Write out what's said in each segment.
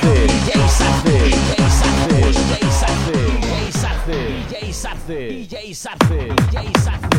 DJ Safi, DJ Safi, DJ Safi, DJ Safi, DJ Safi.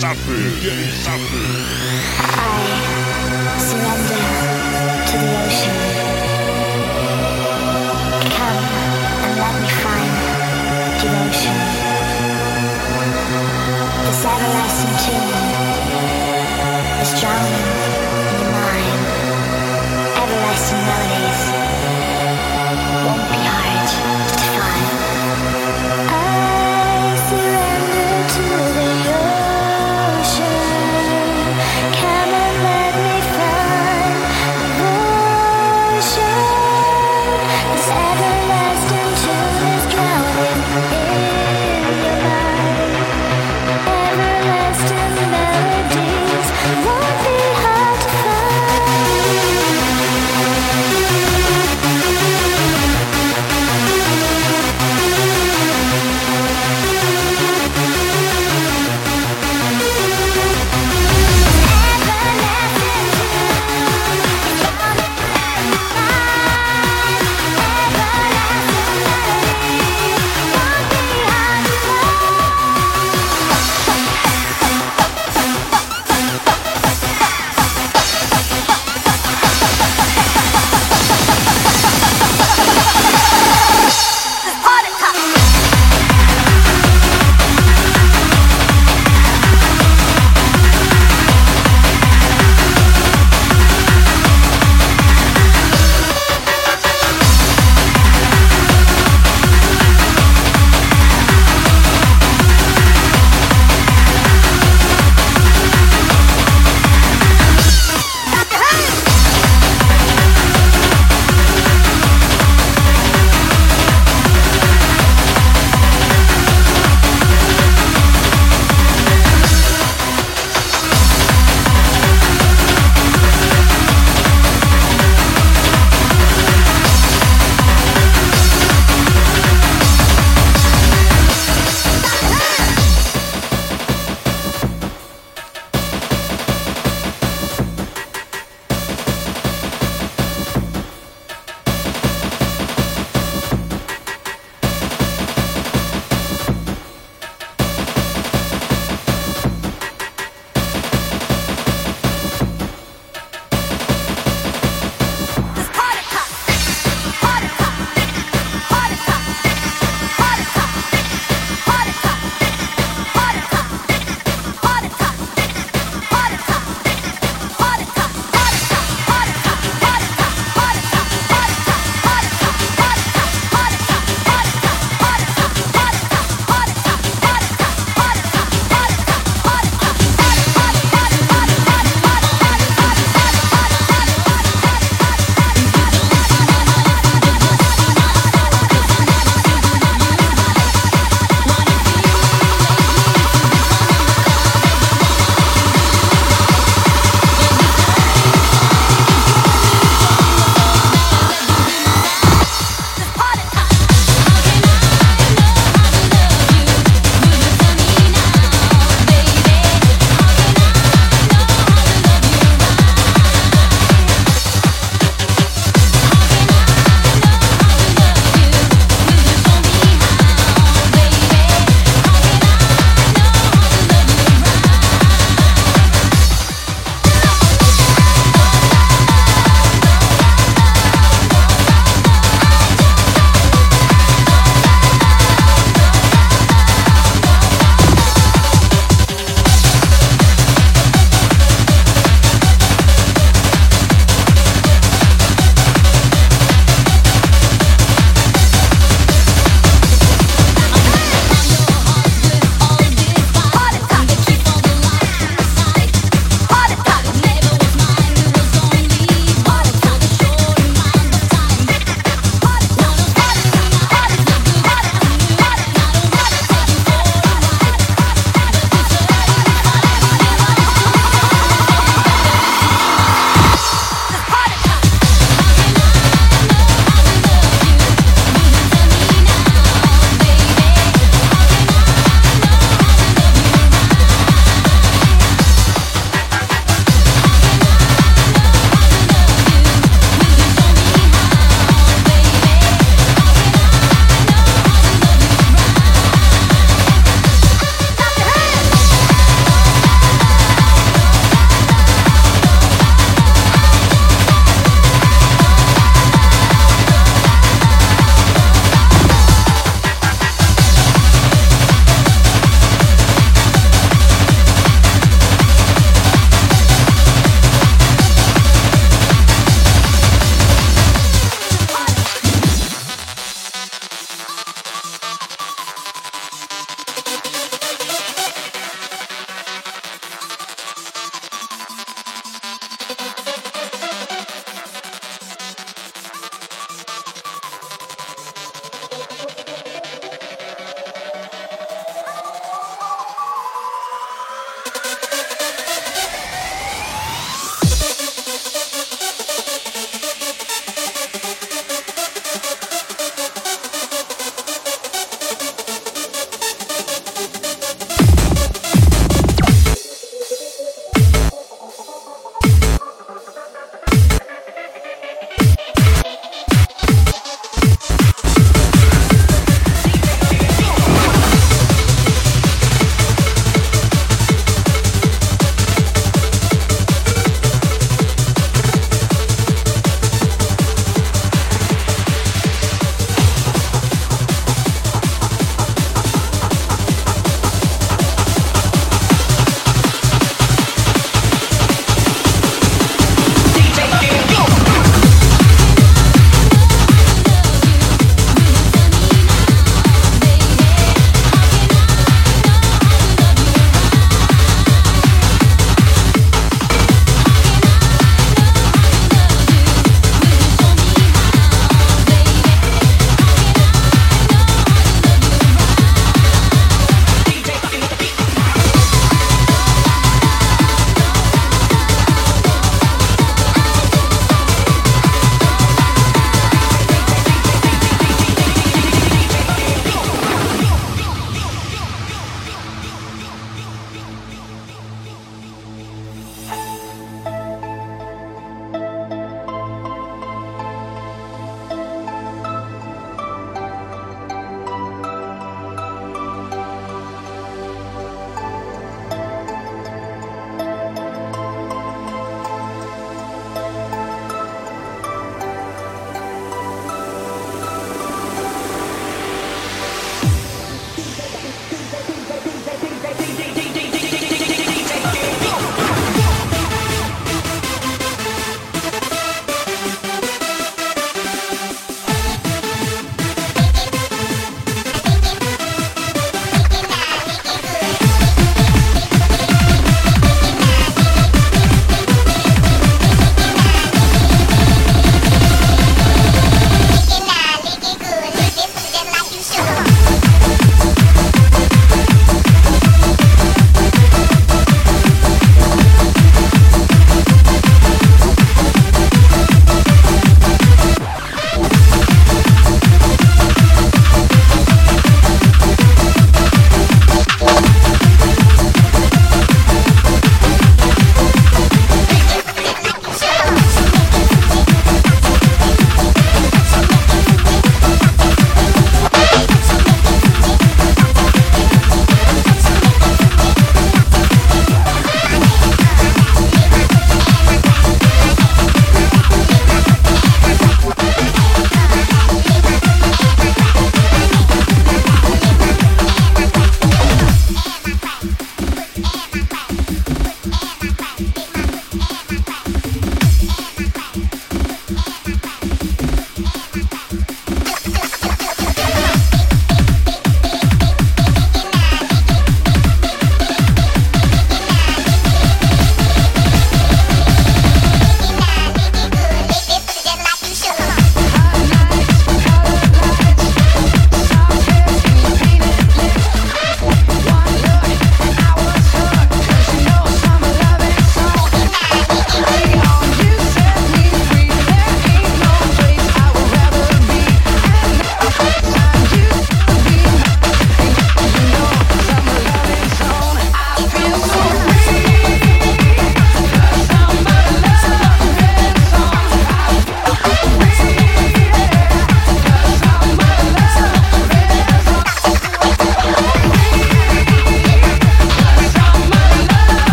suffering, they suffering.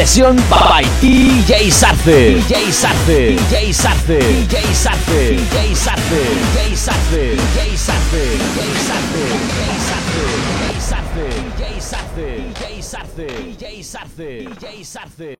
Sesión by DJ Sarce. DJ Sarce. DJ Sarce. DJ Sarce. DJ Sarce. DJ Sarce. DJ Sarce. DJ Sarce. DJ Sarce. DJ Sarce. DJ Sarce. DJ Sarce. DJ Sarce.